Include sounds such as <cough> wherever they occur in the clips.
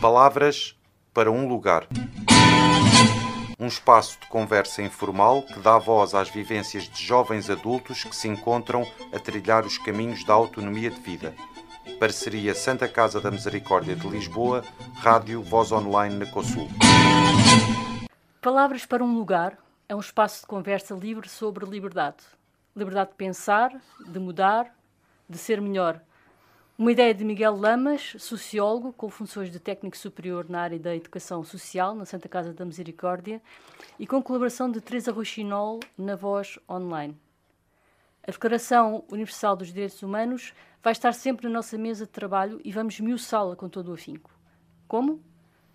Palavras para um lugar. Um espaço de conversa informal que dá voz às vivências de jovens adultos que se encontram a trilhar os caminhos da autonomia de vida. Parceria Santa Casa da Misericórdia de Lisboa, Rádio Voz Online na COSUL. Palavras para um lugar é um espaço de conversa livre sobre liberdade. Liberdade de pensar, de mudar, de ser melhor. Uma ideia de Miguel Lamas, sociólogo com funções de técnico superior na área da educação social na Santa Casa da Misericórdia e com colaboração de Teresa Rochinol na Voz Online. A Declaração Universal dos Direitos Humanos vai estar sempre na nossa mesa de trabalho e vamos miuçá-la com todo o afinco. Como?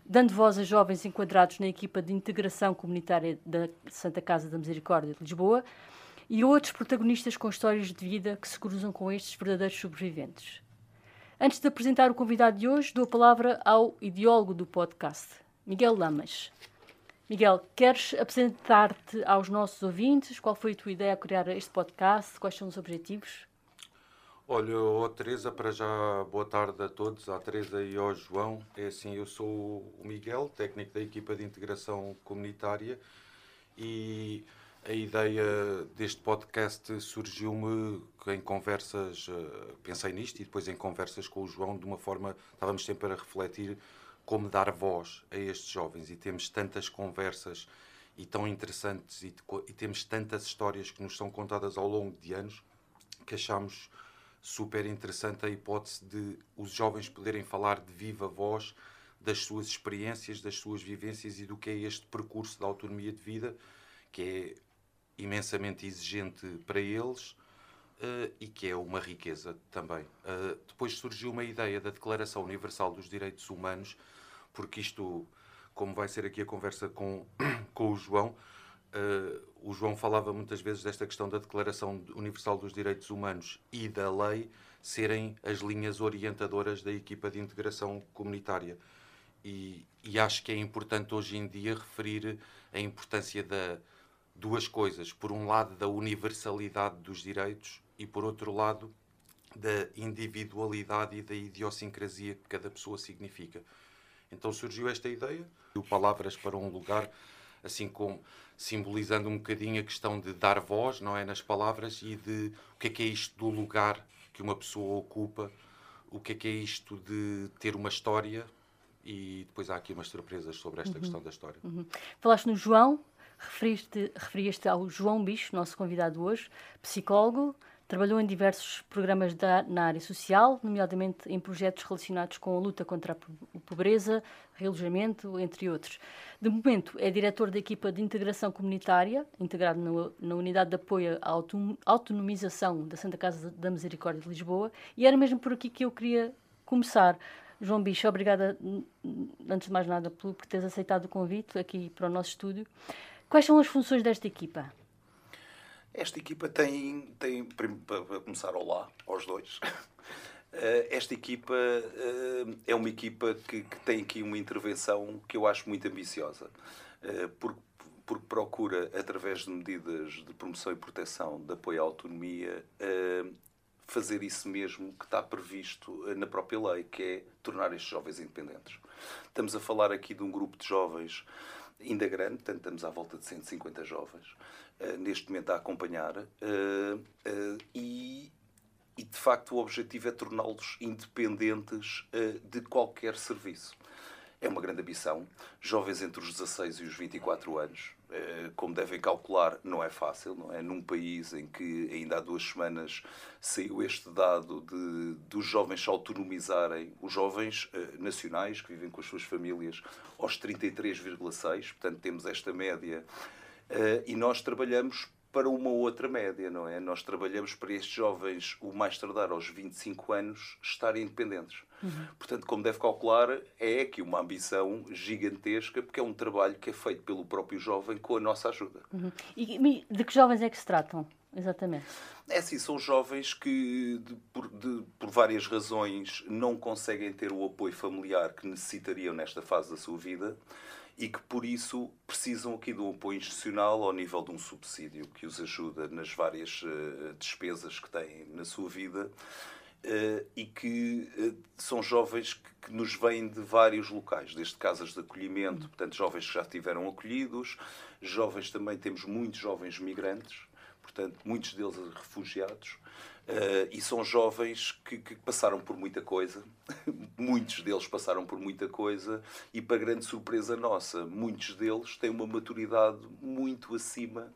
Dando voz a jovens enquadrados na equipa de integração comunitária da Santa Casa da Misericórdia de Lisboa e outros protagonistas com histórias de vida que se cruzam com estes verdadeiros sobreviventes. Antes de apresentar o convidado de hoje, dou a palavra ao ideólogo do podcast, Miguel Lamas. Miguel, queres apresentar-te aos nossos ouvintes? Qual foi a tua ideia a criar este podcast? Quais são os objetivos? Olha, oh, Teresa, para já boa tarde a todos, à Teresa e ao João. É assim, eu sou o Miguel, técnico da equipa de integração comunitária e a ideia deste podcast surgiu-me em conversas, eh, pensei nisto e depois em conversas com o João, de uma forma, estávamos sempre a refletir como dar voz a estes jovens. E temos tantas conversas e tão interessantes e, e temos tantas histórias que nos são contadas ao longo de anos que achamos super interessante a hipótese de os jovens poderem falar de viva voz das suas experiências, das suas vivências e do que é este percurso da autonomia de vida, que é imensamente exigente para eles uh, e que é uma riqueza também. Uh, depois surgiu uma ideia da Declaração Universal dos Direitos Humanos, porque isto, como vai ser aqui a conversa com, <coughs> com o João, uh, o João falava muitas vezes desta questão da Declaração Universal dos Direitos Humanos e da lei serem as linhas orientadoras da equipa de integração comunitária. E, e acho que é importante hoje em dia referir a importância da duas coisas. Por um lado, da universalidade dos direitos e, por outro lado, da individualidade e da idiosincrasia que cada pessoa significa. Então surgiu esta ideia, o Palavras para um Lugar, assim como simbolizando um bocadinho a questão de dar voz, não é, nas palavras e de o que é que é isto do lugar que uma pessoa ocupa, o que é que é isto de ter uma história e depois há aqui umas surpresas sobre esta uhum. questão da história. Uhum. Falaste no João, referiste, referiste ao João Bicho, nosso convidado hoje, psicólogo, trabalhou em diversos programas da, na área social, nomeadamente em projetos relacionados com a luta contra a pobreza, realojamento, entre outros. De momento, é diretor da equipa de integração comunitária, integrado no, na Unidade de Apoio à Autonomização da Santa Casa da Misericórdia de Lisboa, e era mesmo por aqui que eu queria começar. João Bicho, obrigada, antes de mais nada, por, por teres aceitado o convite aqui para o nosso estúdio. Quais são as funções desta equipa? Esta equipa tem, tem para começar, olá aos dois. <laughs> Eh, esta equipa eh, é uma equipa que, que, tem aqui uma intervenção que eu acho muito ambiciosa, eh, porque, porque procura, através de medidas de promoção e proteção de apoio à autonomia, fazer isso mesmo que está previsto na própria lei, que é tornar estes jovens independentes. Estamos a falar aqui de um grupo de jovens ainda grande, portanto estamos à volta de 150 jovens, uh, neste momento a acompanhar, uh, uh, e, e, de facto o objetivo é torná-los independentes de qualquer serviço. É uma grande ambição. Jovens entre os 16 e os 24 anos, como devem calcular, não é fácil, não é? Num país em que ainda há duas semanas saiu este dado de dos jovens se autonomizarem, os jovens uh, nacionais que vivem com as suas famílias, aos 33,6, portanto temos esta média, uh, e nós trabalhamos para uma outra média, não é? Nós trabalhamos para estes jovens, o mais tardar aos 25 anos, estarem independentes. Uhum. Portanto, como deve calcular, é aqui uma ambição gigantesca, porque é um trabalho que é feito pelo próprio jovem com a nossa ajuda. Uhum. E de que jovens é que se tratam, exatamente? É assim, são jovens que, de, por, de, por várias razões, não conseguem ter o apoio familiar que necessitariam nesta fase da sua vida e que por isso precisam aqui de um apoio institucional ao nível de um subsídio que os ajuda nas várias uh, despesas que têm na sua vida. Uh, e que uh, são jovens que, que, nos vêm de vários locais, desde casas de acolhimento, portanto, jovens que já estiveram acolhidos, jovens também, temos muitos jovens migrantes, portanto, muitos deles refugiados, Uh, e são jovens que, que, passaram por muita coisa, <laughs> muitos deles passaram por muita coisa, e para grande surpresa nossa, muitos deles têm uma maturidade muito acima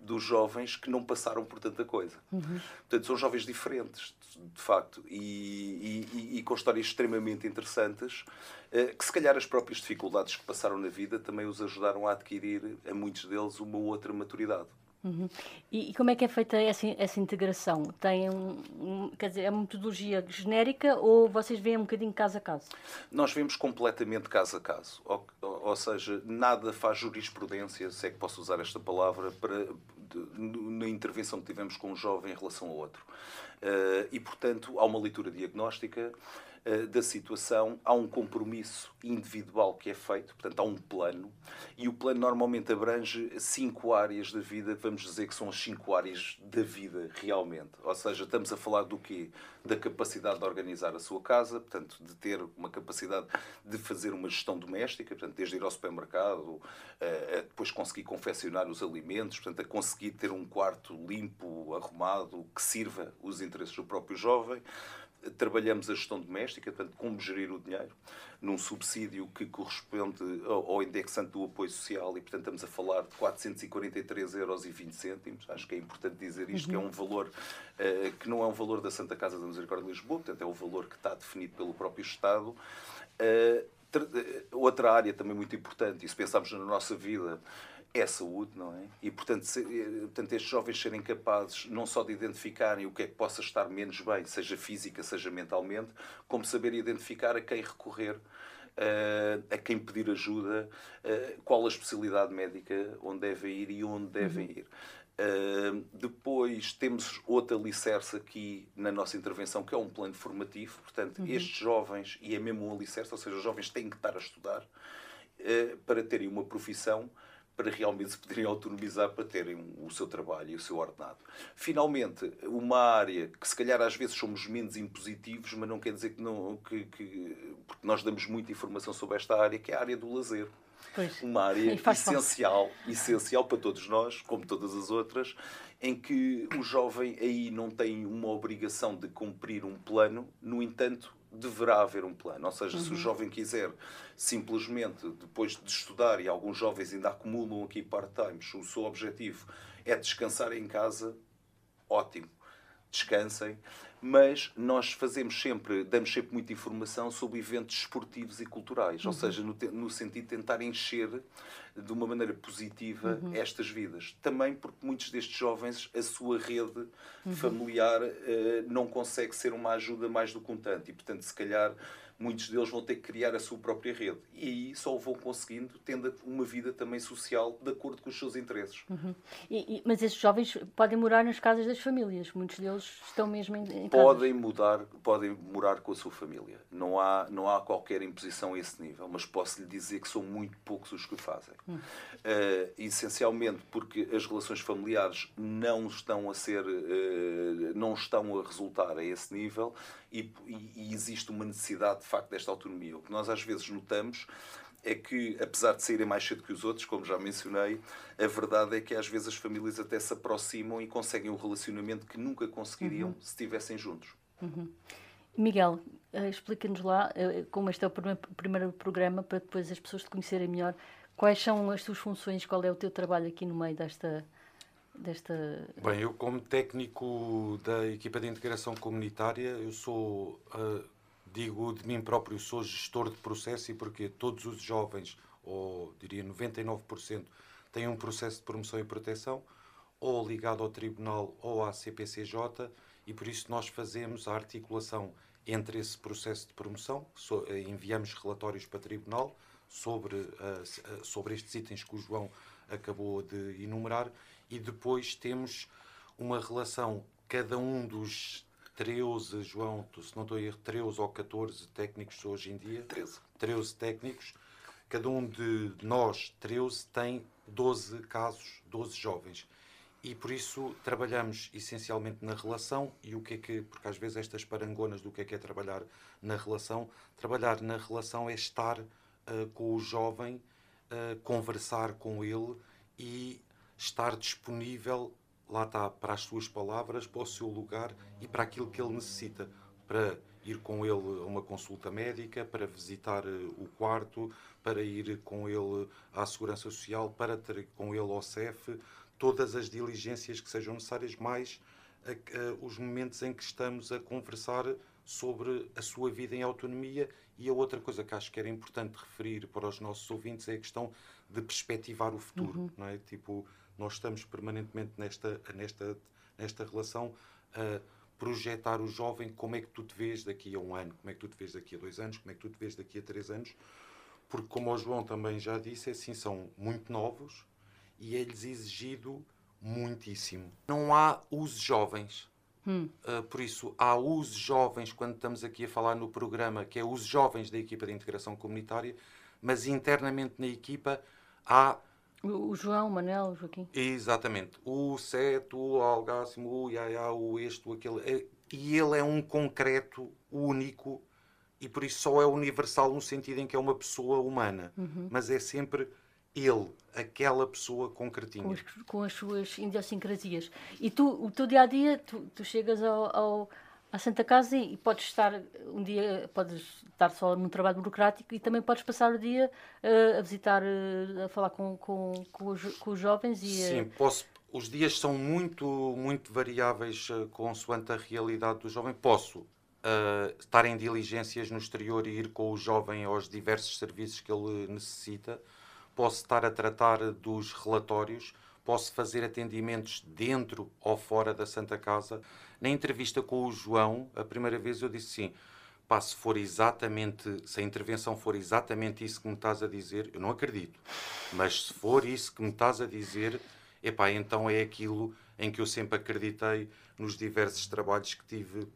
dos jovens que não passaram por tanta coisa. Uhum. Portanto, são jovens diferentes, de facto, e, e, e com histórias extremamente interessantes, uh, que se calhar as próprias dificuldades que passaram na vida também os ajudaram a adquirir, a muitos deles, uma outra maturidade. Uhum. E, e, como é que é feita essa, essa integração? Tem um, um, quer dizer, é uma metodologia genérica ou vocês veem um bocadinho caso a caso? Nós vemos completamente caso a caso. Ou, ou seja, nada faz jurisprudência, se é que posso usar esta palavra, para, na intervenção que tivemos com um jovem em relação ao outro. Uh, e, portanto, há uma leitura diagnóstica, eh, da situação, há um compromisso individual que é feito, portanto, há um plano, e o plano normalmente abrange cinco áreas da vida, vamos dizer que são as cinco áreas da vida realmente. Ou seja, estamos a falar do quê? Da capacidade de organizar a sua casa, portanto, de ter uma capacidade de fazer uma gestão doméstica, portanto, desde ir ao supermercado, a depois conseguir confeccionar os alimentos, portanto, a conseguir ter um quarto limpo, arrumado, que sirva os interesses do próprio jovem trabalhamos a gestão doméstica, portanto, como gerir o dinheiro, num subsídio que corresponde ao indexante do apoio social e, portanto, estamos a falar de 443,20 euros. Acho que é importante dizer isto, uhum. que é um valor uh, que não é um valor da Santa Casa da Misericórdia de Lisboa, portanto, é um valor que está definido pelo próprio Estado. Uh, outra área também muito importante, e se pensarmos na nossa vida, é saúde, não é? E, portanto, se, eh, portanto, estes jovens serem capazes não só de identificarem o que é que possa estar menos bem, seja física, seja mentalmente, como saber identificar a quem recorrer, uh, a quem pedir ajuda, uh, qual a especialidade médica, onde devem ir e onde devem uhum. ir. Uh, depois temos outra alicerce aqui na nossa intervenção, que é um plano formativo. Portanto, uhum. estes jovens, e é mesmo um alicerce, ou seja, os jovens têm que estar a estudar para terem uma profissão para realmente se poderem autonomizar para terem o seu trabalho e o seu ordenado. Finalmente, uma área que se calhar às vezes somos menos impositivos, mas não quer dizer que não que, que porque nós damos muita informação sobre esta área, que é a área do lazer. Pois. Uma área <laughs> essencial, essencial para todos nós, como todas as outras, em que o jovem aí não tem uma obrigação de cumprir um plano, no entanto, deverá haver um plano. Ou seja, uhum. se o uhum. jovem quiser simplesmente, depois de estudar, e alguns jovens ainda acumulam aqui part-times, o seu objetivo é descansar em casa, ótimo. Descansem, mas nós fazemos sempre, damos sempre muita informação sobre eventos esportivos e culturais, uhum. ou seja, no, no, sentido de tentar encher de uma maneira positiva uhum. estas vidas. Também porque muitos destes jovens, a sua rede uhum. familiar uh, não consegue ser uma ajuda mais do que um tanto, e portanto, se calhar muitos deles vão ter que criar a sua própria rede. E aí só vão conseguindo, tendo uma vida também social de acordo com os seus interesses. Uhum. E, e, mas esses jovens podem morar nas casas das famílias, muitos deles estão mesmo em, em podem mudar Podem morar com a sua família. Não há, não há qualquer imposição a esse nível, mas posso lhe dizer que são muito poucos os que o fazem. Uhum. Uh, essencialmente porque as relações familiares não estão a ser, uh, não estão a resultar a esse nível e, e, existe uma necessidade de facto desta autonomia. O que nós às vezes notamos é que, apesar de saírem mais cedo que os outros, como já mencionei, a verdade é que às vezes as famílias até se aproximam e conseguem um relacionamento que nunca conseguiriam uhum. se estivessem juntos. Uhum. Miguel, uh, explica-nos lá, uh, como este é o primeiro, primeiro programa, para depois as pessoas te conhecerem melhor, quais são as tuas funções, qual é o teu trabalho aqui no meio desta, desta... Bem, eu como técnico da equipa de integração comunitária, eu sou, uh, digo de mim próprio, sou gestor de processo e porque todos os jovens, ou diria 99%, têm um processo de promoção e proteção, ou ligado ao Tribunal ou à CPCJ, e por isso nós fazemos a articulação entre esse processo de promoção, so, eh, enviamos relatórios para o Tribunal sobre, uh, sobre estes itens que o João acabou de enumerar e depois temos uma relação, cada um dos 13, João, se não estou a erro, 13 ou 14 técnicos hoje em dia. 13. 13 técnicos. Cada um de nós, 13, tem 12 casos, 12 jovens. e por isso trabalhamos essencialmente na relação e o que é que, porque às vezes estas parangonas do que é que é trabalhar na relação, trabalhar na relação é estar uh, com o jovem, uh, conversar com ele e estar disponível, lá está, para as suas palavras, para o seu lugar e para aquilo que ele necessita, para ir com ele a uma consulta médica, para visitar uh, o quarto, para ir com ele à Segurança Social, para ter com ele ao CEF, todas as diligências que sejam necessárias, mais a, a, os momentos em que estamos a conversar sobre a sua vida em autonomia. E a outra coisa que acho que era importante referir para os nossos ouvintes é a questão de perspectivar o futuro. Uhum. Não é? Tipo, nós estamos permanentemente nesta, nesta, nesta relação a projetar o jovem como é que tu te vês daqui a um ano, como é que tu te vês daqui a dois anos, como é que tu te vês daqui a três anos, porque como o João também já disse, é assim, são muito novos, e é-lhes exigido muitíssimo. Não há usos jovens. Hum. Uh, por isso, há usos jovens, quando estamos aqui a falar no programa, que é os jovens da equipa de integração comunitária, mas internamente na equipa há. O João, o Manel, o Joaquim. Exatamente. O Seto, o Algácimo, o Iaiá, o este, o aquele. É, e ele é um concreto único e por isso só é universal no sentido em que é uma pessoa humana. Uhum. Mas é sempre ele, aquela pessoa concretinha. Com, os, com as suas idiosincrasias. E tu, o teu dia a dia, tu, tu chegas ao, ao, à Santa Casa e, e, podes estar um dia, podes estar só num trabalho burocrático e também podes passar o dia uh, a visitar, uh, a falar com, com, com, os, com os jovens e. Uh... Sim, posso. Os dias são muito, muito variáveis uh, consoante a realidade do jovem. Posso estar em diligências no exterior e ir com o jovem aos diversos serviços que ele necessita posso estar a tratar dos relatórios, posso fazer atendimentos dentro ou fora da Santa Casa. Na entrevista com o João, a primeira vez eu disse sim. Pá, se for exatamente, se a intervenção for exatamente isso que me estás a dizer, eu não acredito. Mas se for isso que me estás a dizer, epá, então é aquilo em que eu sempre acreditei nos diversos trabalhos que tive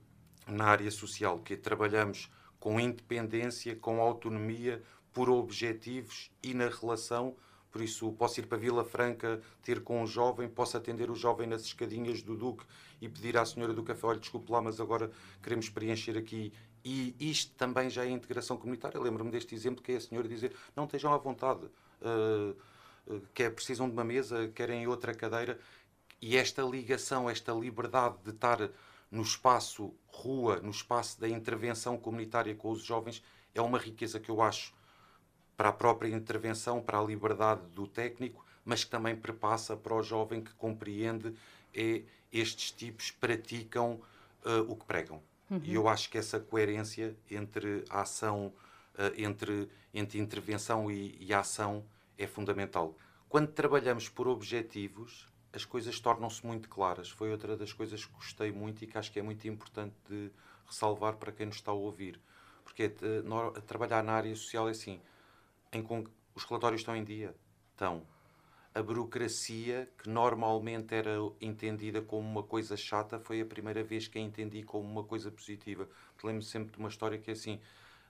na área social, que trabalhamos com independência, com autonomia, por objetivos e na relação. Por isso, posso ir para Vila Franca ter com um jovem, posso atender o jovem nas escadinhas do Duque e pedir à senhora do café: olha, desculpe lá, mas agora queremos preencher aqui. E isto também já é integração comunitária. Lembro-me deste exemplo que é a senhora dizer: não estejam à vontade, uh, uh, quer, precisam de uma mesa, querem outra cadeira. E esta ligação, esta liberdade de estar no espaço rua, no espaço da intervenção comunitária com os jovens, é uma riqueza que eu acho para a própria intervenção, para a liberdade do técnico, mas que também perpassa para o jovem que compreende é estes tipos praticam uh, o que pregam. Uhum. E eu acho que essa coerência entre a ação, uh, entre, entre intervenção e, e ação é fundamental. Quando trabalhamos por objetivos, as coisas tornam-se muito claras. Foi outra das coisas que gostei muito e que acho que é muito importante de ressalvar para quem nos está a ouvir. Porque no, trabalhar na área social é assim, em que os relatórios estão em dia? Estão. A burocracia, que normalmente era entendida como uma coisa chata, foi a primeira vez que a entendi como uma coisa positiva. Lembro-me sempre de uma história que é assim: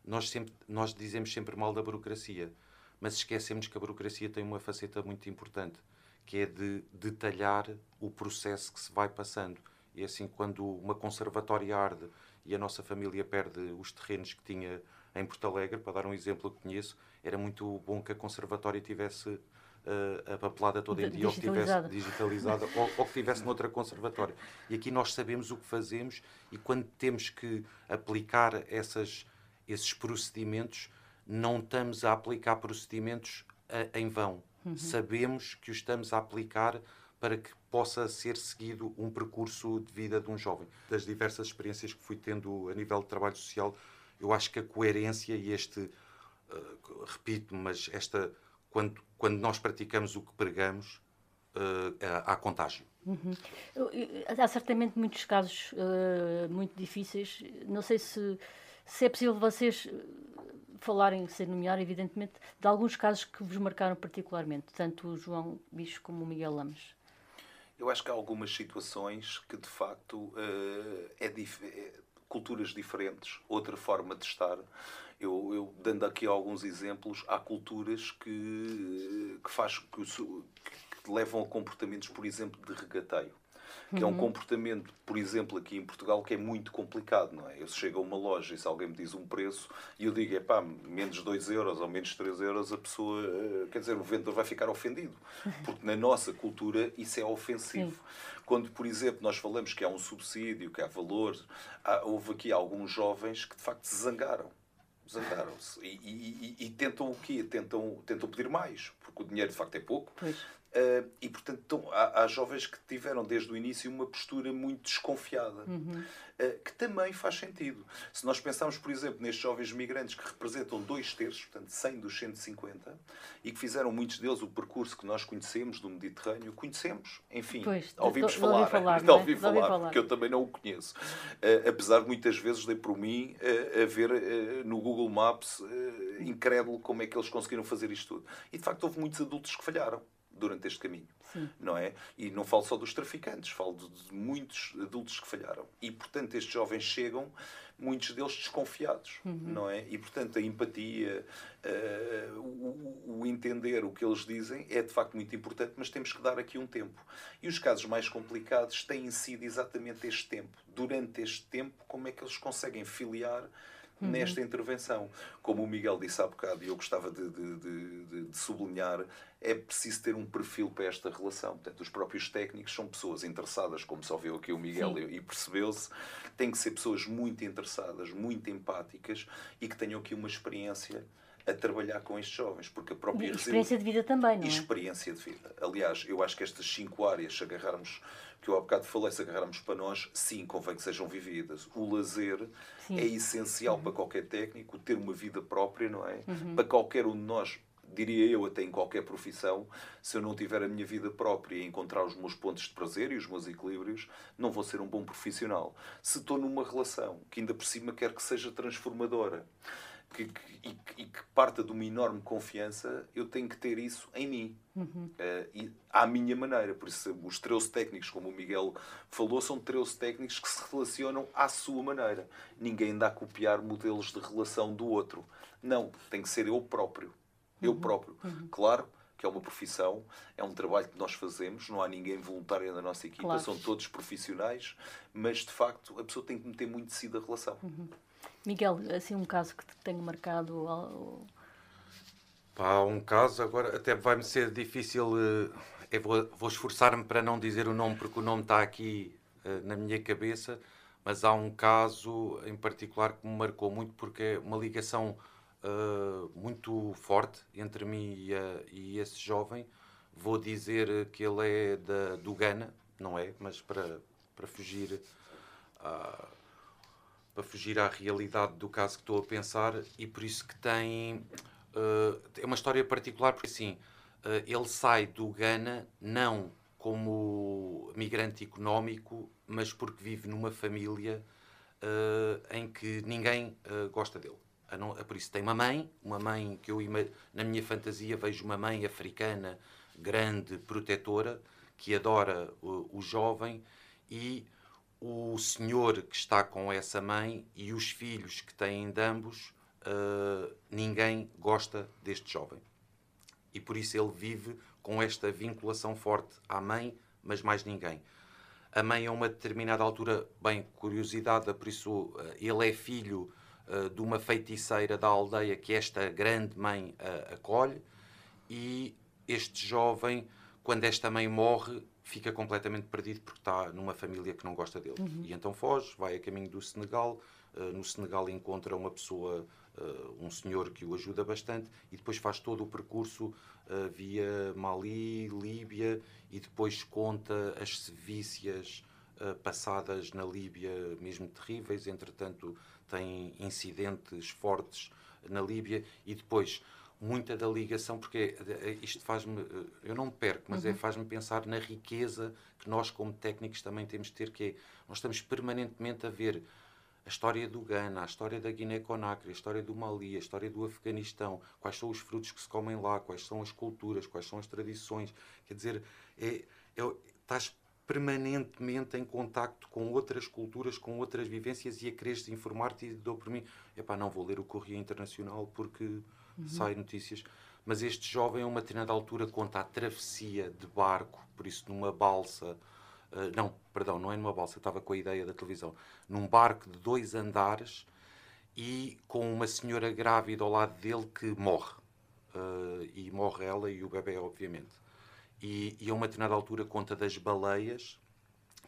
nós, sempre, nós dizemos sempre mal da burocracia, mas esquecemos que a burocracia tem uma faceta muito importante, que é de detalhar o processo que se vai passando. E assim, quando uma conservatória arde e a nossa família perde os terrenos que tinha em Porto Alegre, para dar um exemplo que conheço, era muito bom que a conservatória tivesse uh, a papelada toda em dia, ou que tivesse digitalizada, ou, ou que tivesse noutra conservatória. E aqui nós sabemos o que fazemos e quando temos que aplicar essas, esses procedimentos, não estamos a aplicar procedimentos a, em vão. Uhum. Sabemos que os estamos a aplicar para que possa ser seguido um percurso de vida de um jovem. Das diversas experiências que fui tendo a nível de trabalho social, eu acho que a coerência e este, uh, repito, mas esta, quando, quando nós praticamos o que pregamos, uh, há contágio. Uhum. Há certamente muitos casos uh, muito difíceis. Não sei se, se é possível vocês falarem, sem nomear, evidentemente, de alguns casos que vos marcaram particularmente, tanto o João Bicho como o Miguel Lames. Eu acho que há algumas situações que, de facto, uh, é, dif é culturas diferentes, outra forma de estar. Eu, eu, dando aqui alguns exemplos, há culturas que, que faz que, que levam a comportamentos, por exemplo, de regateio que é um comportamento, por exemplo, aqui em Portugal, que é muito complicado, não é? Eu chego a uma loja e se alguém me diz um preço e eu digo, é pá, menos 2 euros ou menos 3 euros, a pessoa, eh, quer dizer, o vendedor vai ficar ofendido. <laughs> Porque na nossa cultura isso é ofensivo. Sim. Quando, por exemplo, nós falamos que há um subsídio, que há valor, há, houve aqui alguns jovens que de facto se zangaram zangaram-se e, e, e, e, tentam o quê? Tentam, tentam pedir mais, porque o dinheiro de facto é pouco. Pois. Uh, e, portanto, então, há, há, jovens que tiveram desde o início uma postura muito desconfiada, uhum. uh, que também faz sentido. Se nós pensarmos, por exemplo, nestes jovens migrantes que representam dois terços, portanto 100 dos 150, e que fizeram muitos deles o percurso que nós conhecemos do Mediterrâneo, conhecemos, enfim, pois, ouvimos falar, falar, <laughs> não ouvi falar, falar, porque eu também não o conheço. Uh, apesar de muitas vezes dei por mim a ver no Google Maps incrédulo como é que eles conseguiram fazer isto tudo. E de facto houve muitos adultos que falharam durante este caminho. Sim. Não é? E não falo só dos traficantes, falo de, muitos adultos que falharam. E, portanto, estes jovens chegam, muitos deles desconfiados, uhum. não é? E, portanto, a empatia, uh, o, o, entender o que eles dizem é, de facto, muito importante, mas temos que dar aqui um tempo. E os casos mais complicados têm sido exatamente este tempo. Durante este tempo, como é que eles conseguem filiar uhum. nesta intervenção. Como o Miguel disse há bocado, e eu gostava de, de, de, de, sublinhar, é preciso ter um perfil para esta relação. Portanto, os próprios técnicos são pessoas interessadas, como só viu aqui o Miguel Sim. e percebeu-se, têm que ser pessoas muito interessadas, muito empáticas e que tenham aqui uma experiência a trabalhar com estes jovens, porque a própria experiência de vida também, não é? Experiência de vida. Aliás, eu acho que estas cinco áreas, se agarrarmos, que eu há bocado falei, se agarrarmos para nós, sim, convém que sejam vividas. O lazer sim. é essencial uhum. para qualquer técnico, ter uma vida própria, não é? Uhum. Para qualquer um de nós, diria eu, até em qualquer profissão, se eu não tiver a minha vida própria e encontrar os meus pontos de prazer e os meus equilíbrios, não vou ser um bom profissional. Se estou numa relação que ainda por cima quer que seja transformadora, que, que, e, que parta de uma enorme confiança, eu tenho que ter isso em mim. Uhum. Uh, e à minha maneira. Por isso, os 13 técnicos, como o Miguel falou, são 13 técnicos que se relacionam à sua maneira. Ninguém anda a copiar modelos de relação do outro. Não, tem que ser eu próprio. Eu uhum. próprio. Uhum. Claro que é uma profissão, é um trabalho que nós fazemos, não há ninguém voluntário na nossa equipa, claro. são todos profissionais, mas de facto a pessoa tem que meter muito de si da relação. Miguel, assim um caso que te tenha marcado? Pá, um caso, agora até vai-me ser difícil. Eh, eu vou, vou esforçar-me para não dizer o nome, porque o nome está aqui uh, na minha cabeça, mas há um caso em particular que me marcou muito, porque é uma ligação uh, muito forte entre mim e, a, e, esse jovem. Vou dizer que ele é da, do Ghana, não é? Mas para, para fugir. Uh, para fugir à realidade do caso que estou a pensar e por isso que tem uh, é uma história particular porque assim uh, ele sai do Ghana não como migrante económico mas porque vive numa família uh, em que ninguém gosta dele. Não, por isso tem uma mãe uma mãe que eu na minha fantasia vejo uma mãe africana grande protetora que adora o jovem e o senhor que está com essa mãe e os filhos que têm de ambos, uh, ninguém gosta deste jovem. E por isso ele vive com esta vinculação forte à mãe, mas mais ninguém. A mãe, a uma determinada altura, bem, curiosidade, por isso uh, ele é filho uh, de uma feiticeira da aldeia que esta grande mãe acolhe, e este jovem, quando esta mãe morre, fica completamente perdido porque está numa família que não gosta dele. Uhum. E então foge, vai a caminho do Senegal. Uh, no Senegal encontra uma pessoa, uh, um senhor que o ajuda bastante, e depois faz todo o percurso uh, via Mali, Líbia, e depois conta as sevícias passadas na Líbia, mesmo terríveis. Entretanto, tem incidentes fortes na Líbia, e depois muita da ligação, porque é, é, isto faz-me, eu não me perco, mas é, uhum. é faz-me pensar na riqueza que nós, como técnicos, também temos de ter, que é, nós estamos permanentemente a ver a história do Ghana, a história da Guiné-Conakry, a história do Mali, a história do Afeganistão, quais são os frutos que se comem lá, quais são as culturas, quais são as tradições. Quer dizer, é, é, estás permanentemente em contacto com outras culturas, com outras vivências e a quereres informar-te e dou por mim, epá, não vou ler o Correio Internacional porque uhum. sai notícias. Mas este jovem, a uma determinada altura, conta a travessia de barco, por isso numa balsa, uh, não, perdão, não é numa balsa, estava com a ideia da televisão, num barco de dois andares e com uma senhora grávida ao lado dele que morre. Uh, e morre ela e o bebê, obviamente. E, e a uma determinada altura conta das baleias,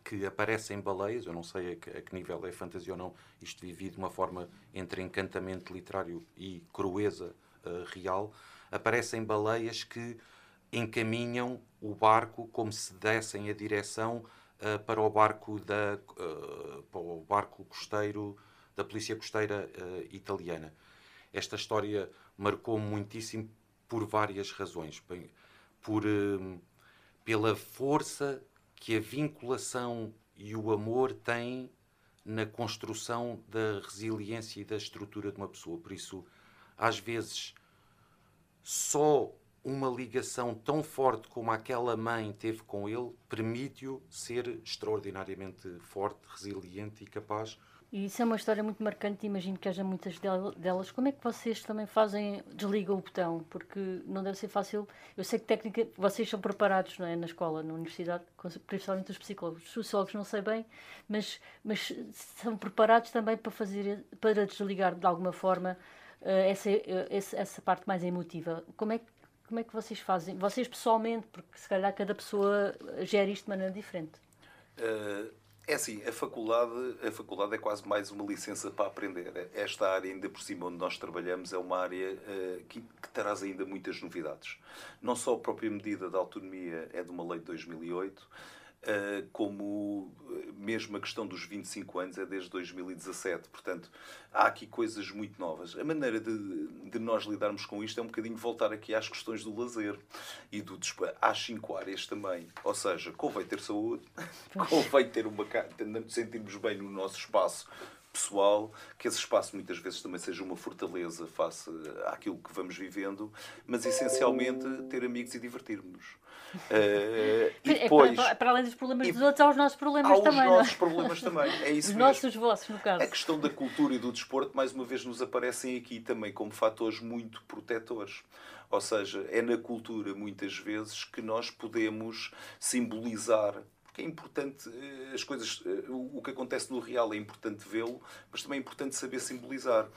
que aparecem baleias, eu não sei a que, a que, nível é fantasia ou não, isto vivido de uma forma entre encantamento literário e crueza uh, real, aparecem baleias que encaminham o barco como se dessem a direção uh, para o barco da uh, para o barco costeiro da polícia costeira italiana. Esta história marcou muitíssimo por várias razões. Bem, por, pela força que a vinculação e o amor têm na construção da resiliência e da estrutura de uma pessoa. Por isso, às vezes, só uma ligação tão forte como aquela mãe teve com ele permite-o ser extraordinariamente forte, resiliente e capaz e isso é uma história muito marcante, imagino que haja muitas delas. Como é que vocês também fazem, desligam o botão? Porque não deve ser fácil. Eu sei que técnica, vocês são preparados não é, na escola, na universidade, principalmente os psicólogos. Os sociólogos não sei bem, mas, mas são preparados também para fazer, para desligar de alguma forma essa, eh, essa, parte mais emotiva. Como é, como é que vocês fazem? Vocês pessoalmente, porque se calhar cada pessoa gera isto de maneira diferente. Uh é assim, a faculdade, a faculdade é quase mais uma licença para aprender. Esta área, ainda por cima onde nós trabalhamos, é uma área uh, que, que traz ainda muitas novidades. Não só a própria medida da autonomia é de uma lei de 2008, Uh, como eh, mesmo a questão dos 25 anos é desde 2017. Portanto, há aqui coisas muito novas. A maneira de, de nós lidarmos com isto é um bocadinho voltar aqui às questões do lazer e do às cinco áreas também. Ou seja, convém ter saúde, <laughs> convém ter uma sentirmos bem no nosso espaço pessoal, que esse espaço muitas vezes também seja uma fortaleza face àquilo que vamos vivendo, mas essencialmente ter amigos e divertirmos. Uh, e depois, para, para, além dos problemas dos outros, há os nossos problemas também. Há os é? nossos problemas também, é <laughs> isso Os mesmo. nossos vossos, no caso. A questão da cultura e do desporto, mais uma vez, nos aparecem aqui também como fatores muito protetores. Ou seja, é na cultura, muitas vezes, que nós podemos simbolizar porque é importante eh, as coisas, eh, o que acontece no real é importante vê-lo, mas também é importante saber simbolizar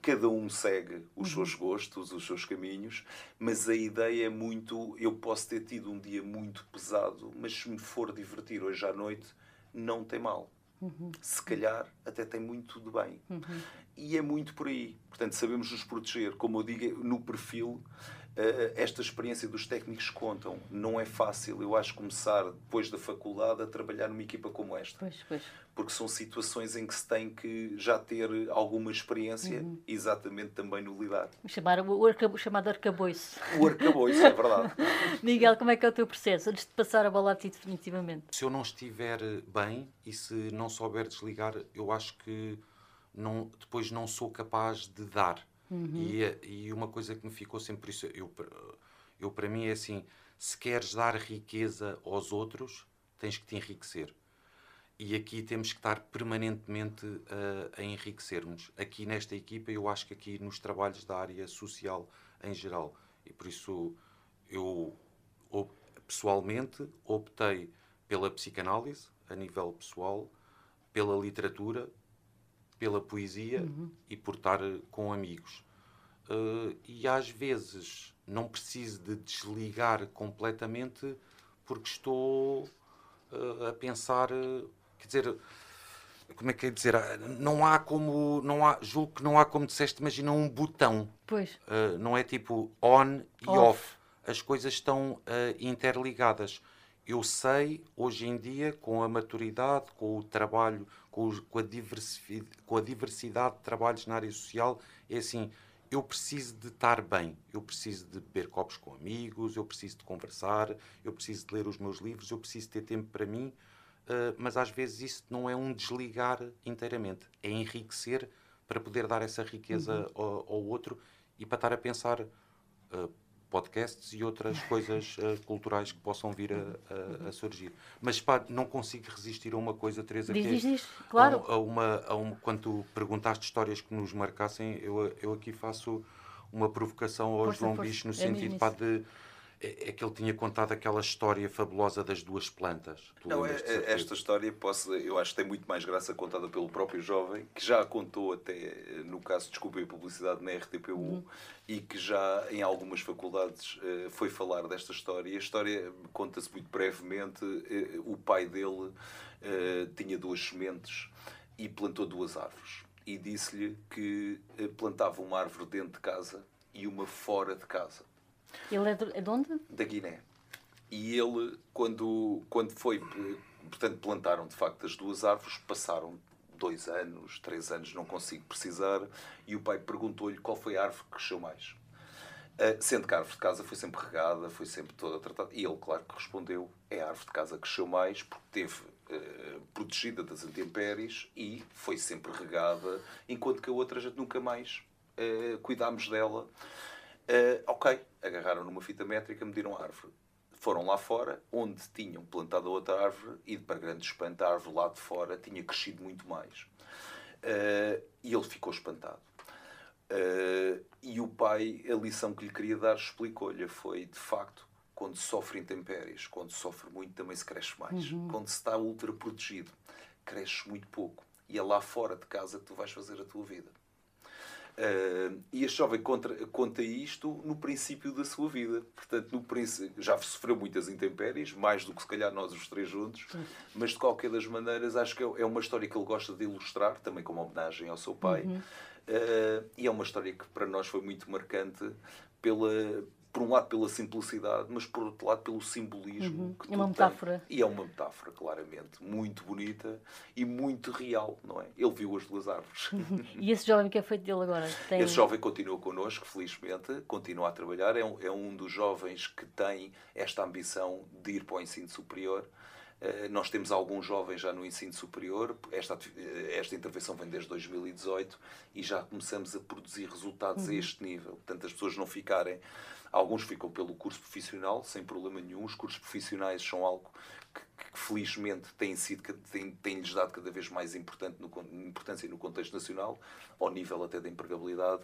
cada um segue os uhum. seus gostos, os seus caminhos, mas a ideia é muito. Eu posso ter tido um dia muito pesado, mas se me for divertir hoje à noite, não tem mal. Uhum. Se calhar até tem muito de bem. Uhum. E é muito por aí. Portanto, sabemos nos proteger, como eu digo, no perfil eh, esta experiência dos técnicos contam. Não é fácil, eu acho, começar depois da faculdade a trabalhar numa equipa como esta. Pois, pois. Porque são situações em que se tem que já ter alguma experiência, uhum. exatamente também no lidar. Chamar, o, arca, chamado arcabouço. O arcabouço, é verdade. <laughs> Miguel, como é que é o teu processo antes de passar a bola a ti definitivamente? Se eu não estiver bem e se não souber desligar, eu acho que não, depois não sou capaz de dar Uhum. E, e uma coisa que me ficou sempre isso, eu, eu para mim é assim, se queres dar riqueza aos outros, tens que te enriquecer. E aqui temos que estar permanentemente uh, a enriquecermos. Aqui nesta equipa, eu acho que aqui nos trabalhos da área social em geral. E por isso eu pessoalmente optei pela psicanálise a nível pessoal, pela literatura, pela poesia uhum. e por estar eh, com amigos. Uh, e às vezes não preciso de desligar completamente porque estou uh, a pensar, uh, quer dizer, como é que é dizer? Não há como, não há, julgo que não há como disseste, imagina um botão. Pois. não é tipo on e off. off. As coisas estão interligadas. Eu sei, hoje em dia, com a maturidade, com o trabalho, com, com, a com a diversidade de trabalhos na área social, é assim, eu preciso de estar bem, eu preciso de beber copos com amigos, eu preciso de conversar, eu preciso de ler os meus livros, eu preciso ter tempo para mim, uh, mas às vezes isso não é um desligar inteiramente, é enriquecer para poder dar essa riqueza uhum. ao, ao, outro e para estar a pensar uh, podcasts e outras coisas uh, culturais que possam vir a, a, a, surgir. Mas pá, não consigo resistir a uma coisa, Teresa, diz, que é diz, claro. a, uma, a uma, quando tu perguntaste histórias que nos marcassem, eu, eu aqui faço uma provocação ao força, João força. Bicho no é sentido pá, de é, é que ele tinha contado aquela história fabulosa das duas plantas. Não, é, é esta história posso, eu acho que tem muito mais graça contada pelo próprio jovem, que já a contou até, no caso, desculpem a publicidade, na RTP1, uhum. e que já em algumas faculdades uh, foi falar desta história. E a história conta-se muito brevemente. Uh, o pai dele uh, tinha duas sementes e plantou duas árvores. E disse-lhe que plantava uma árvore dentro de casa e uma fora de casa ele é de, é de onde? Da Guiné. E ele, quando, quando foi. Portanto, plantaram de facto as duas árvores, passaram dois anos, três anos, não consigo precisar, e o pai perguntou-lhe qual foi a árvore que cresceu mais. Uh, sendo que a árvore de casa foi sempre regada, foi sempre toda tratada. E ele, claro que respondeu: é a árvore de casa que cresceu mais, porque teve uh, protegida das intempéries e foi sempre regada, enquanto que a outra a gente nunca mais uh, cuidámos dela. Ok, agarraram numa fita métrica, mediram a árvore. Foram lá fora, onde tinham plantado a outra árvore, e para grande espanto, a árvore lá de fora tinha crescido muito mais. Uh, e ele ficou espantado. Uh, e o pai, a lição que lhe queria dar, explicou-lhe: foi de facto, quando sofre intempéries, quando sofre muito, também se cresce mais. Uhum. Quando se está ultra protegido, cresces muito pouco. E é lá fora de casa que tu vais fazer a tua vida. Uh, e este jovem contra, conta isto no princípio da sua vida. Portanto, no já sofreu muitas intempéries, mais do que se calhar nós os três juntos, mas de qualquer das maneiras acho que é, é uma história que ele gosta de ilustrar, também como homenagem ao seu pai. Uhum. Uh, e é uma história que para nós foi muito marcante pela, por um lado pela simplicidade, mas por outro lado pelo simbolismo uhum. que é uma metáfora. Tem. E é uma metáfora, claramente, muito bonita e muito real, não é? Ele viu as duas árvores. Uhum. E esse jovem que é feito dele agora? Tem... Esse jovem continua connosco, felizmente, continua a trabalhar, é um, é um dos jovens que tem esta ambição de ir para o ensino superior. Uh, nós temos alguns jovens já no ensino superior, esta, esta intervenção vem desde 2018 e já começamos a produzir resultados uhum. a este nível. Portanto, as pessoas não ficarem Alguns ficam pelo curso profissional, sem problema nenhum. Os cursos profissionais são algo que, que felizmente tem sido, tem, tem lhes dado cada vez mais importante no, importância no contexto nacional, ao nível até da empregabilidade.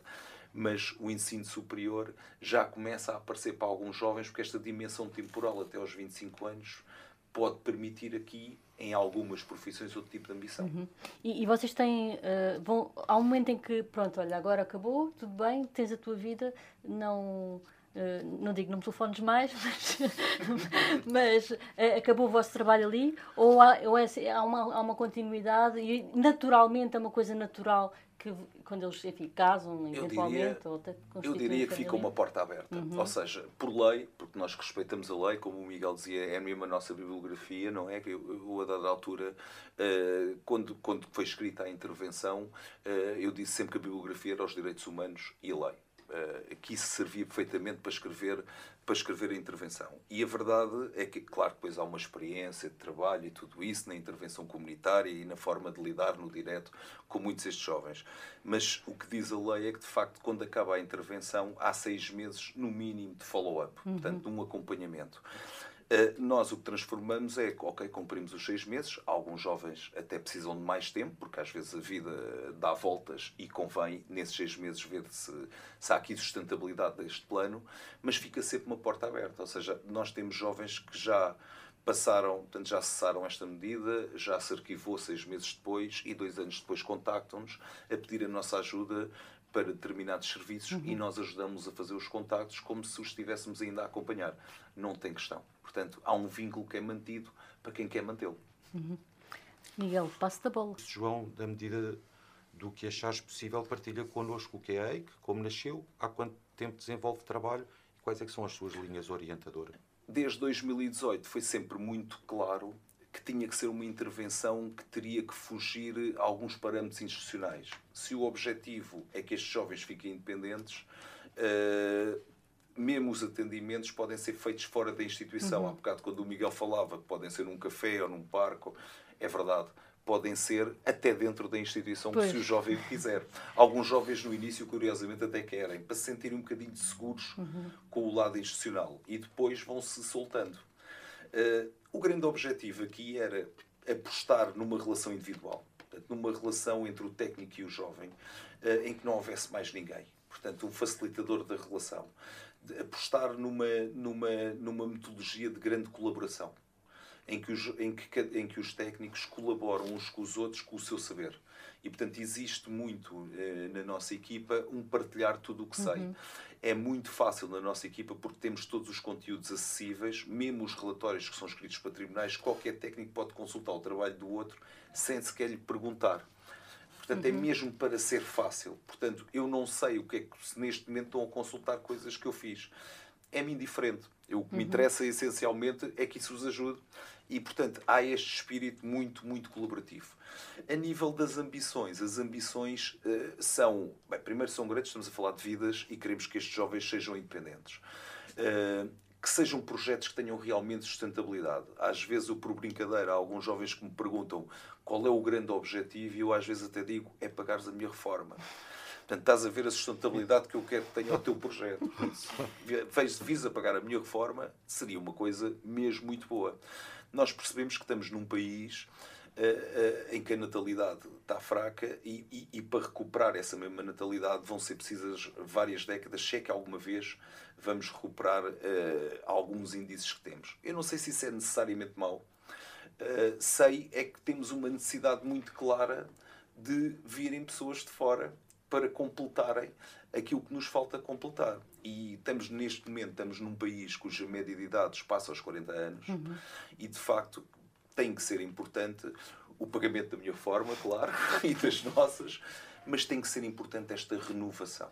Mas o ensino superior já começa a aparecer para alguns jovens, porque esta dimensão temporal até aos 25 anos pode permitir aqui em algumas profissões outro tipo de ambição. Uhum. E, e, vocês têm, uh, vão, há um momento em que, pronto, olha, agora acabou, tudo bem, tens a tua vida, não não digo não me telefones mais, <laughs> mas, mas uh, acabou o vosso trabalho ali? Ou há, ou é, há, uma, há uma continuidade e naturalmente é uma coisa natural que quando eles enfim, casam, eventualmente? Eu diria, eu diria que fica uma porta aberta. Uhum. Ou seja, por lei, porque nós respeitamos a lei, como o Miguel dizia, é mesmo a nossa bibliografia, não é? Que eu, eu a dada altura, uh, quando, quando foi escrita a intervenção, eu disse sempre que a bibliografia era os direitos humanos e a lei uh, que isso servia perfeitamente para escrever, para escrever a intervenção. E a verdade é que, claro, depois há uma experiência de trabalho e tudo isso na intervenção comunitária e na forma de lidar no direto com muitos destes jovens. Mas o que diz a lei é que, de facto, quando acaba a intervenção, há seis meses, no mínimo, de follow-up, uhum. portanto, de um acompanhamento. Uh, nós o que transformamos é, ok, cumprimos os seis meses, alguns jovens até precisam de mais tempo, porque às vezes a vida dá voltas e convém, nesses seis meses, ver se, se há aqui sustentabilidade deste plano, mas fica sempre uma porta aberta. Ou seja, nós temos jovens que já passaram, portanto, já cessaram esta medida, já se arquivou seis meses depois e dois anos depois contactam-nos a pedir a nossa ajuda para determinados serviços uhum. e nós ajudamos a fazer os contactos como se os estivéssemos ainda a acompanhar. Não tem questão. Portanto, há um vínculo que é mantido para quem quer mantê-lo. Uhum. Miguel, passo da bola. João, da medida do que achares possível, partilha connosco o que é a EIC, como nasceu, há quanto tempo desenvolve trabalho e quais é são as suas linhas orientadoras. Desde 2018 foi sempre muito claro que tinha que ser uma intervenção que teria que fugir a alguns parâmetros institucionais. Se o objetivo é que estes jovens fiquem independentes, uh, mesmo os atendimentos podem ser feitos fora da instituição. Uhum. Há bocado, quando o Miguel falava que podem ser num café ou num parque, é verdade. podem ser até dentro da instituição, Pois. se o jovem quiser. Alguns jovens no início, curiosamente, até querem, para se sentirem um bocadinho seguros com o lado institucional e depois vão-se soltando. Eh, o grande objetivo aqui era apostar numa relação individual, numa relação entre o técnico e o jovem, eh, em que não houvesse mais ninguém. Portanto, um facilitador da relação. Apostar numa, numa, numa metodologia de grande colaboração em que, os, em, que, em que os técnicos colaboram uns com os outros com o seu saber. E, portanto, existe muito eh, na nossa equipa um partilhar tudo o que sei. É muito fácil na nossa equipa porque temos todos os conteúdos acessíveis, mesmo os relatórios que são escritos para tribunais, qualquer técnico pode consultar o trabalho do outro sem sequer lhe perguntar. Portanto, é mesmo para ser fácil. Portanto, eu não sei o que é que neste momento estão a consultar coisas que eu fiz. É-me indiferente. Eu, o que me interessa essencialmente é que isso os ajude. E, portanto, há este espírito muito, muito colaborativo. A nível das ambições, as ambições eh, são. Bem, primeiro são grandes, estamos a falar de vidas e queremos que estes jovens sejam independentes. Eh, que sejam projetos que tenham realmente sustentabilidade. Às vezes, eu, por brincadeira, há alguns jovens que me perguntam qual é o grande objetivo e eu, às vezes, até digo: é pagares a minha reforma. Portanto, estás a ver a sustentabilidade que eu quero que tenha o teu projeto. Se visa pagar a minha reforma, seria uma coisa mesmo muito boa. Nós percebemos que estamos num país eh, eh, em que a natalidade está fraca e, e- e para recuperar essa mesma natalidade vão ser precisas várias décadas, se é que alguma vez vamos recuperar eh, alguns índices que temos. Eu não sei se isso é necessariamente mau. Uh, sei é que temos uma necessidade muito clara de virem pessoas de fora para completarem aquilo que nos falta completar. E estamos neste momento, estamos num país cuja média de idade passa aos 40 anos e de facto tem que ser importante o pagamento da minha forma, claro, <laughs> e das nossas, mas tem que ser importante esta renovação.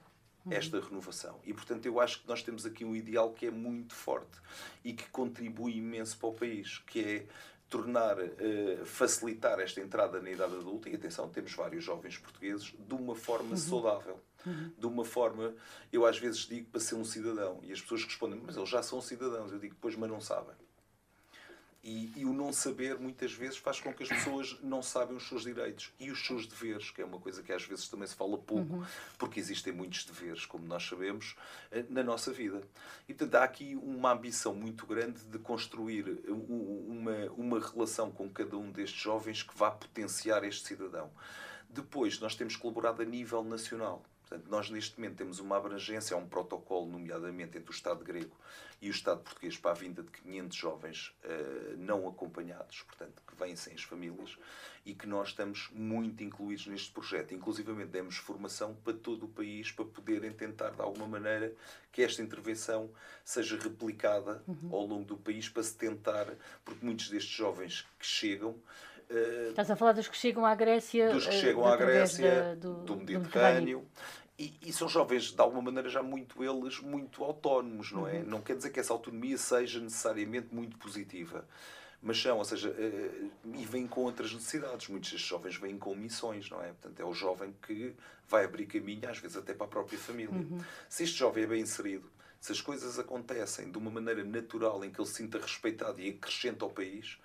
Esta renovação. E, portanto, eu acho que nós temos aqui um ideal que é muito forte e que contribui imenso para o país, que é tornar, eh, facilitar esta entrada na idade adulta, e atenção, temos vários jovens portugueses, de uma forma saudável. De uma forma, eu às vezes digo para ser um cidadão, e as pessoas respondem, mas eles já são cidadãos. Eu digo, pois, mas não sabem. E, e o não saber, muitas vezes, faz com que as pessoas não sabem os seus direitos e os seus deveres, que é uma coisa que às vezes também se fala pouco, porque existem muitos deveres, como nós sabemos, eh, na nossa vida. E, portanto, há aqui uma ambição muito grande de construir uma, uma relação com cada um destes jovens que vá potenciar este cidadão. Depois, nós temos colaborado a nível nacional. Portanto, nós neste momento temos uma abrangência, há um protocolo, nomeadamente entre o Estado grego e o Estado português, para a vinda de 500 jovens eh, não acompanhados, portanto, que vêm sem as famílias, e que nós estamos muito incluídos neste projeto. Inclusivamente demos formação para todo o país para poderem tentar, de alguma maneira, que esta intervenção seja replicada ao longo do país para se tentar, porque muitos destes jovens que chegam eh, Estás a falar dos que chegam à Grécia. dos que eh, chegam à Grécia, da- do, do, do Mediterrâneo. E, e são jovens, de alguma maneira, já muito eles, muito autónomos, não é? Não quer dizer que essa autonomia seja necessariamente muito positiva. Mas são, ou seja, eh, e vêm com outras necessidades. Muitos destes jovens vêm com missões, não é? Portanto, é o jovem que vai abrir caminho, às vezes até para a própria família. Se este jovem é bem inserido, se as coisas acontecem de uma maneira natural em que ele se sinta respeitado e acrescenta ao país,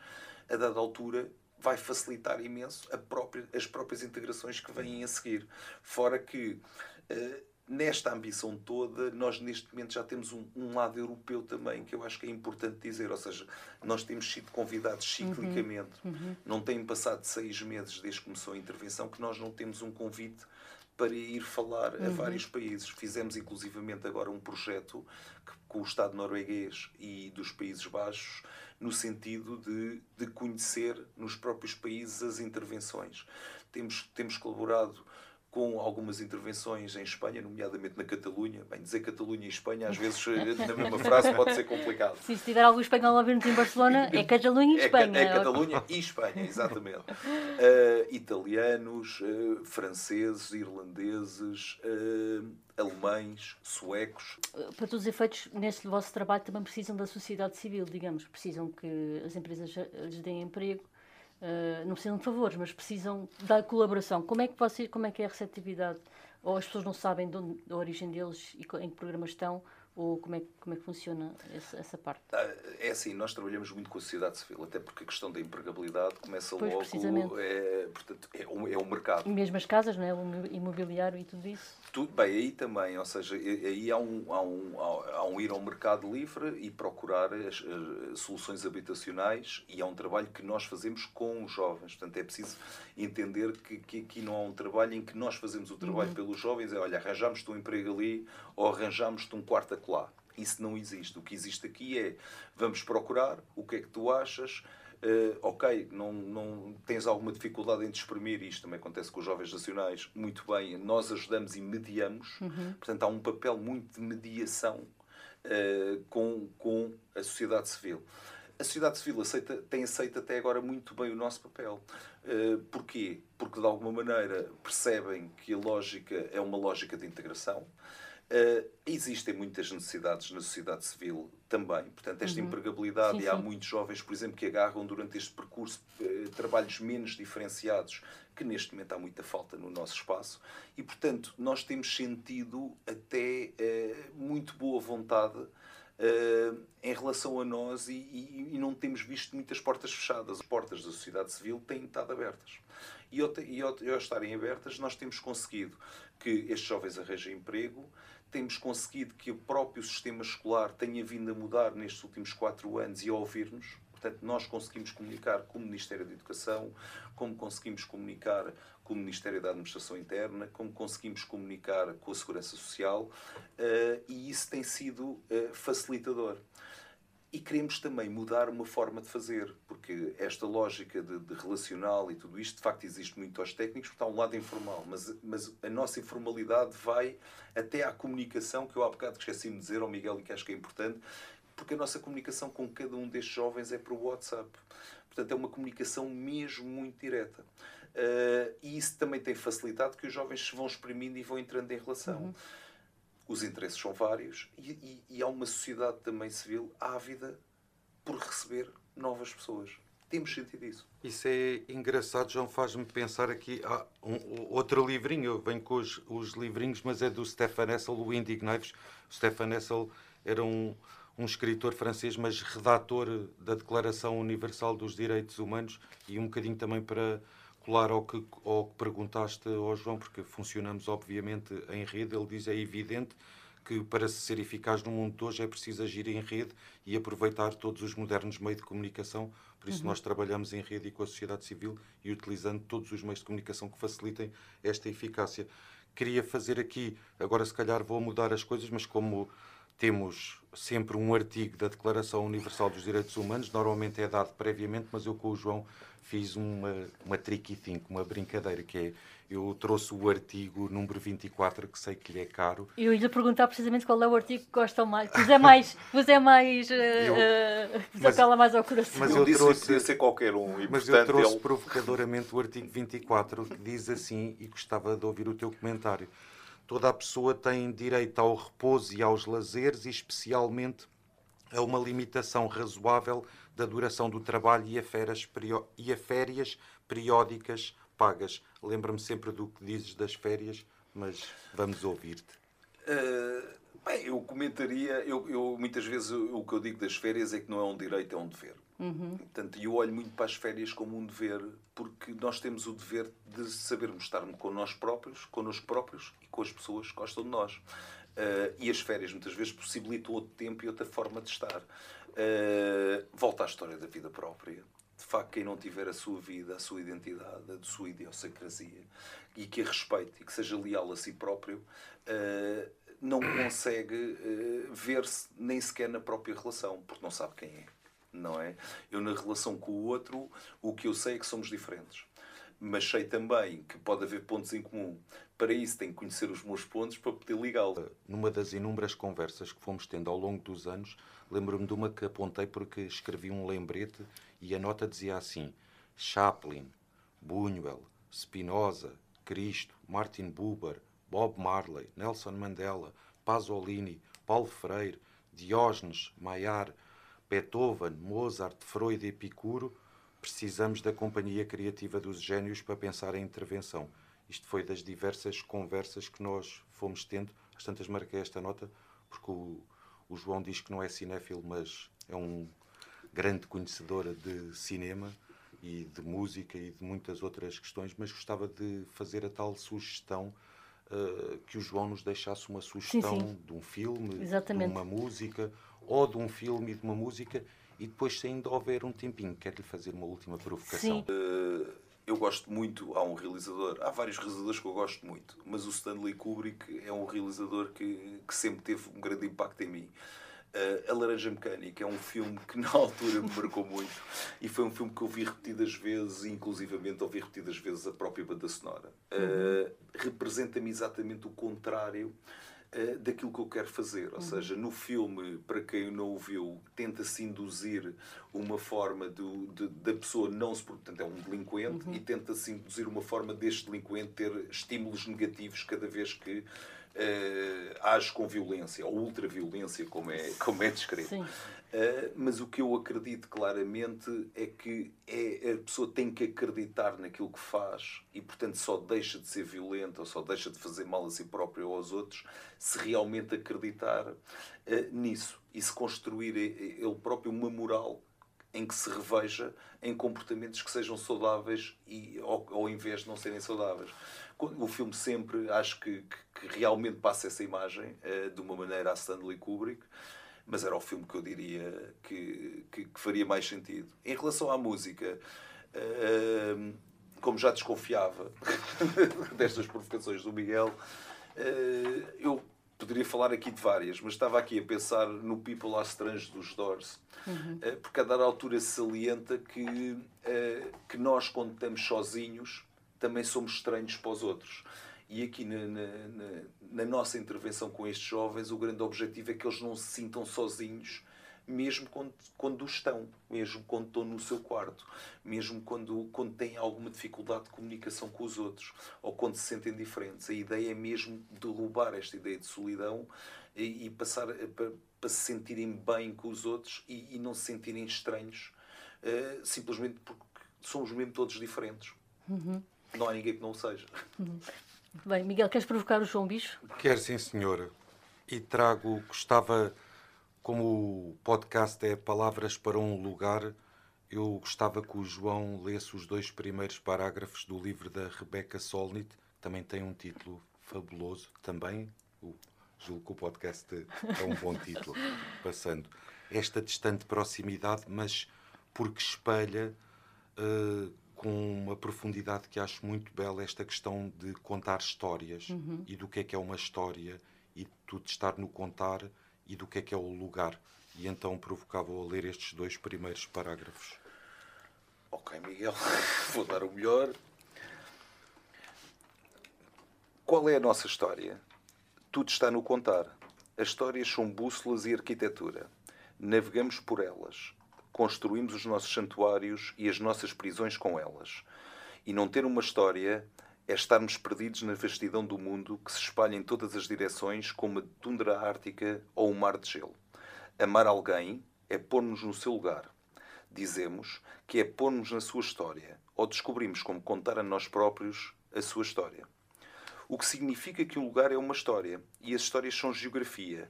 a dada altura vai facilitar imenso a própria- as próprias integrações que vêm a seguir. Fora que, eh, nesta ambição toda, nós neste momento já temos um, um lado europeu também, que eu acho que é importante dizer. Ou seja, nós temos sido convidados ciclicamente. Não tem passado seis meses desde que começou a intervenção que nós não temos um convite para ir falar a vários países. Fizemos inclusivamente agora um projeto que- com o Estado norueguês e dos Países Baixos no sentido de, de conhecer nos próprios países as intervenções. Temos, temos colaborado com algumas intervenções em Espanha, nomeadamente na Catalunha. Bem, dizer Catalunha e Espanha, às vezes, na mesma <laughs> frase, pode ser complicado. Se tiver algum espanhol a ouvir-nos em Barcelona, é Catalunha e É, Espanha. é Catalunha e Espanha, exatamente. Uh, <laughs> italianos, uh, franceses, irlandeses, uh, alemães, suecos. Para todos os efeitos, neste vosso trabalho também precisam da sociedade civil, digamos. Precisam que as empresas lhes deem emprego. Uh, não precisam de favores, mas precisam da colaboração. Como é que como é que é a receptividade? Ou as pessoas não sabem de onde, da origem deles e em que programas estão? Ou como é, como é que funciona essa, essa parte? Ah, é assim, nós trabalhamos muito com a sociedade civil, até porque a questão da empregabilidade começa Pois, logo. precisamente. É, portanto, é, um, é um mercado. E mesmo as casas, não é? o imobiliário e tudo isso? Tudo bem, aí também, ou seja, aí há um, há um, há um ir ao mercado livre e procurar as, as soluções habitacionais e é um trabalho que nós fazemos com os jovens. Portanto, é preciso entender que, que aqui não há um trabalho em que nós fazemos o trabalho Uhum. pelos jovens, é olha, arranjamos-te um emprego ali ou arranjamos-te um quarto acolá. Isso não existe. O que existe aqui é vamos procurar o que é que tu achas. Uh, ok, não, não tens alguma dificuldade em te exprimir, isto também acontece com os jovens nacionais, muito bem, nós ajudamos e mediamos, portanto há um papel muito de mediação uh, com, com a sociedade civil. A sociedade civil aceita, tem aceito até agora muito bem o nosso papel. Uh, porquê? Porque de alguma maneira percebem que a lógica é uma lógica de integração, Uh, existem muitas necessidades na sociedade civil também, portanto, esta Uhum. empregabilidade, Sim, e há sim. muitos jovens, por exemplo, que agarram durante este percurso uh, trabalhos menos diferenciados, que neste momento há muita falta no nosso espaço, e portanto, nós temos sentido até uh, muito boa vontade em relação a nós e, e- e não temos visto muitas portas fechadas. As portas da sociedade civil têm estado abertas. E ao, e ao, e ao estarem abertas, nós temos conseguido que estes jovens arranjem emprego, temos conseguido que o próprio sistema escolar tenha vindo a mudar nestes últimos quatro anos e a ouvir-nos. Portanto, nós conseguimos comunicar com o Ministério da Educação, como conseguimos comunicar com o Ministério da Administração Interna, como conseguimos comunicar com a Segurança Social, eh, e isso tem sido eh, facilitador. E queremos também mudar uma forma de fazer, porque esta lógica de, de relacional e tudo isto, de facto, existe muito aos técnicos, porque está um lado informal, mas, mas a nossa informalidade vai até à comunicação, que eu há bocado esqueci-me de dizer ao Miguel e que acho que é importante, porque a nossa comunicação com cada um destes jovens é por WhatsApp. Portanto, é uma comunicação mesmo muito direta. Uh, e isso também tem facilitado que os jovens se vão exprimindo e vão entrando em relação. Os interesses são vários e, e- e há uma sociedade também civil ávida por receber novas pessoas. Temos sentido isso. Isso é engraçado, João, faz-me pensar aqui. Há um, outro livrinho, eu venho com os, os livrinhos, mas é do Stefan Hessel, o Indignados. O Stefan Hessel era um, um escritor francês, mas redator da Declaração Universal dos Direitos Humanos e um bocadinho também para colar ao que, ao que perguntaste ao João, porque funcionamos obviamente em rede. Ele diz é evidente que para se ser eficaz no mundo de hoje é preciso agir em rede e aproveitar todos os modernos meios de comunicação. Por isso nós trabalhamos em rede e com a sociedade civil e utilizando todos os meios de comunicação que facilitem esta eficácia. Queria fazer aqui, agora se calhar vou mudar as coisas, mas como temos sempre um artigo da Declaração Universal dos Direitos Humanos, normalmente é dado previamente, mas eu com o João fiz uma, uma tricky think, uma brincadeira, que é, eu trouxe o artigo número 24, que sei que lhe é caro, Eu ia lhe perguntar precisamente qual é o artigo que gostam mais. Vos é mais. Vos é mais. eh, Eu- eh, vos mas- apela mais ao coração. mas eu eu disse trouxe- que podia ser qualquer um. E, Mas portanto, eu trouxe ele- provocadoramente o artigo 24, que diz assim, e gostava de ouvir o teu comentário. Toda a pessoa tem direito ao repouso e aos lazeres, e especialmente a uma limitação razoável da duração do trabalho e a férias, e a férias periódicas pagas. Lembra-me sempre do que dizes das férias, mas vamos ouvir-te. Uh, bem, eu comentaria, eu, eu- muitas vezes o, o que eu digo das férias é que não é um direito, é um dever. Portanto, eu olho muito para as férias como um dever, porque nós temos o dever de sabermos estar com nós próprios, connosco próprios e com as pessoas que gostam de nós. Uh, e as férias muitas vezes possibilitam outro tempo e outra forma de estar. Uh, volta à história da vida própria. De facto, quem não tiver a sua vida, a sua identidade, a sua idiosincrasia, e que a respeite e que seja leal a si próprio, uh, não consegue ver-se nem sequer na própria relação, porque não sabe quem é. Não é? Eu, na relação com o outro, o que eu sei é que somos diferentes. Mas sei também que pode haver pontos em comum. Para isso, tenho que conhecer os meus pontos para poder ligá-lo. Numa das inúmeras conversas que fomos tendo ao longo dos anos, lembro-me de uma que apontei porque escrevi um lembrete e a nota dizia assim: Chaplin, Buñuel, Spinoza, Cristo, Martin Buber, Bob Marley, Nelson Mandela, Pasolini, Paulo Freire, Diógenes, Maillard, Beethoven, Mozart, Freud e Epicuro, precisamos da companhia criativa dos gênios para pensar em intervenção. Isto foi das diversas conversas que nós fomos tendo. Às tantas marquei esta nota, porque o, O João diz que não é cinéfilo, mas é um grande conhecedor de cinema e de música e de muitas outras questões, mas gostava de fazer a tal sugestão uh, que o João nos deixasse uma sugestão sim, sim. de um filme, Exatamente. de uma música, ou de um filme e de uma música, e depois, se ainda houver um tempinho, quero-lhe fazer uma última provocação. Uh, eu gosto muito, há um realizador, há vários realizadores que eu gosto muito, mas o Stanley Kubrick é um realizador que, que sempre teve um grande impacto em mim. Uh, a Laranja Mecânica é um filme que na altura me marcou muito e foi um filme que eu vi repetidas vezes, inclusivamente ouvi repetidas vezes a própria banda sonora. Uh, Representa-me exatamente o contrário uh, daquilo que eu quero fazer. Ou uhum. seja, no filme, para quem não o viu, tenta-se induzir uma forma do, de, da pessoa não se. Portanto, é um delinquente uhum. e tenta-se induzir uma forma deste delinquente ter estímulos negativos cada vez que uh, age com violência, ou ultraviolência, como é, como é descrito. Uh, mas o que eu acredito claramente é que é, a pessoa tem que acreditar naquilo que faz e, portanto, só deixa de ser violenta ou só deixa de fazer mal a si próprio ou aos outros se realmente acreditar uh, nisso e se construir ele próprio uma moral em que se reveja em comportamentos que sejam saudáveis e ao, ao invés de não serem saudáveis. O filme sempre acho que, que, que realmente passa essa imagem uh, de uma maneira a Stanley Kubrick, mas era o filme que eu diria que, que, que faria mais sentido. Em relação à música, uh, como já desconfiava <laughs> destas provocações do Miguel, uh, eu poderia falar aqui de várias, mas estava aqui a pensar no People Are Strange dos Doors, uhum. porque a dada altura se salienta que, que nós, quando estamos sozinhos, também somos estranhos para os outros. E aqui na, na, na, nossa intervenção com estes jovens, o grande objetivo é que eles não se sintam sozinhos, mesmo quando, quando estão, mesmo quando estão no seu quarto, mesmo quando, quando têm alguma dificuldade de comunicação com os outros, ou quando se sentem diferentes. A ideia é mesmo derrubar esta ideia de solidão e, e passar para, para se sentirem bem com os outros e, e não se sentirem estranhos, uh, simplesmente porque somos mesmo todos diferentes. Uhum. Não há ninguém que não o seja. Bem, Miguel, queres provocar o João Bicho? Quero sim, senhora. E trago, gostava, como o podcast é Palavras para um Lugar, eu gostava que o João lesse os dois primeiros parágrafos do livro da Rebecca Solnit, que também tem um título fabuloso, também, julgo que o podcast é um bom título, <laughs> passando. Esta distante proximidade, mas porque espelha uh, com uma profundidade que acho muito bela esta questão de contar histórias uhum. e do que é que é uma história e tudo estar no contar e do que é que é o lugar. E então provocava-o a ler estes dois primeiros parágrafos. Ok, Miguel, <laughs> vou dar o melhor. Qual é a nossa história? Tudo está no contar. As histórias são bússolas e arquitetura. Navegamos por elas construímos os nossos santuários e as nossas prisões com elas. E não ter uma história é estarmos perdidos na vastidão do mundo que se espalha em todas as direções como a tundra ártica ou o mar de gelo. Amar alguém é pôr-nos no seu lugar. Dizemos que é pôr-nos na sua história, ou descobrimos como contar a nós próprios a sua história. O que significa que um lugar é uma história, e as histórias são geografia.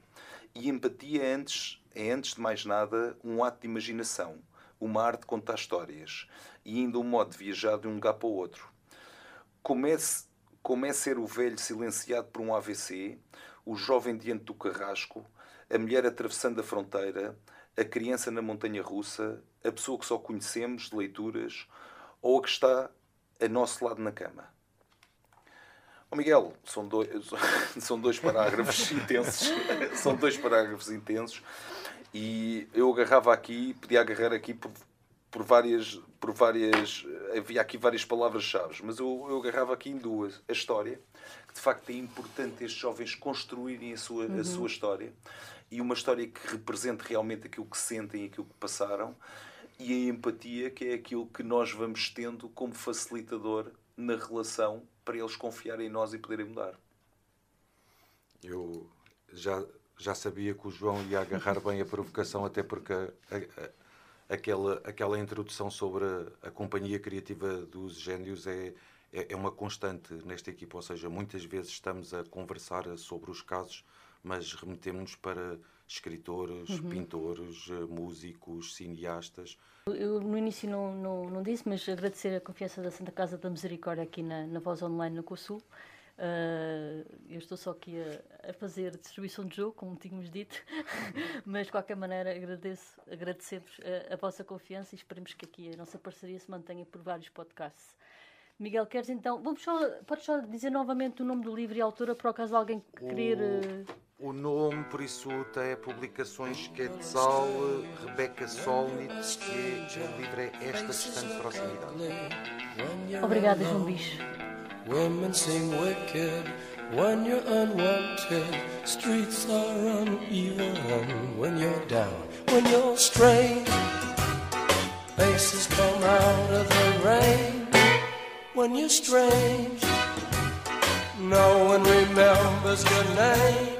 E empatia é antes é, antes de mais nada, um ato de imaginação, uma arte de contar histórias e ainda um modo de viajar de um lugar para o outro. Comece, como é ser o velho silenciado por um AVC, o jovem diante do carrasco, a mulher atravessando a fronteira, a criança na montanha russa, a pessoa que só conhecemos de leituras ou a que está a nosso lado na cama. Oh Miguel, são dois, <laughs> são dois parágrafos <laughs> intensos. são dois parágrafos intensos e eu agarrava aqui, podia agarrar aqui por, por várias, por várias, havia aqui várias palavras-chave, mas eu, eu agarrava aqui em duas. A história, que de facto é importante estes jovens construírem a sua, uhum. a sua história, e uma história que represente realmente aquilo que sentem, aquilo que passaram, e a empatia, que é aquilo que nós vamos tendo como facilitador na relação para eles confiarem em nós e poderem mudar. Eu já já sabia que o João ia agarrar bem a provocação, até porque a, a, aquela, aquela introdução sobre a, a, companhia criativa dos gênios é, é, é, uma constante nesta equipa, ou seja, muitas vezes estamos a conversar sobre os casos, mas remetemos para escritores, uhum. pintores, eh, músicos, cineastas. Eu no início não, não, não, disse, mas agradecer a confiança da Santa Casa da Misericórdia aqui na, na Voz Online no COSUL. Uh, eu estou só aqui a, a, fazer distribuição de jogo, como tínhamos dito, <laughs> mas de qualquer maneira agradeço, agradecemos a, a, vossa confiança e esperemos que aqui a nossa parceria se mantenha por vários podcasts. Miguel, queres então. Vamos só, podes só dizer novamente o nome do livro e a autora, por acaso alguém querer. O, o nome, por isso, é Publicações Quetzal, Rebeca Solnit, que o livro é Esta Distante Proximidade. Obrigada, João Bicho. Women sing wicked when you're unwanted. Streets are uneven when you're down, when you're strange. Faces come out of the rain when you're strange. No one remembers your name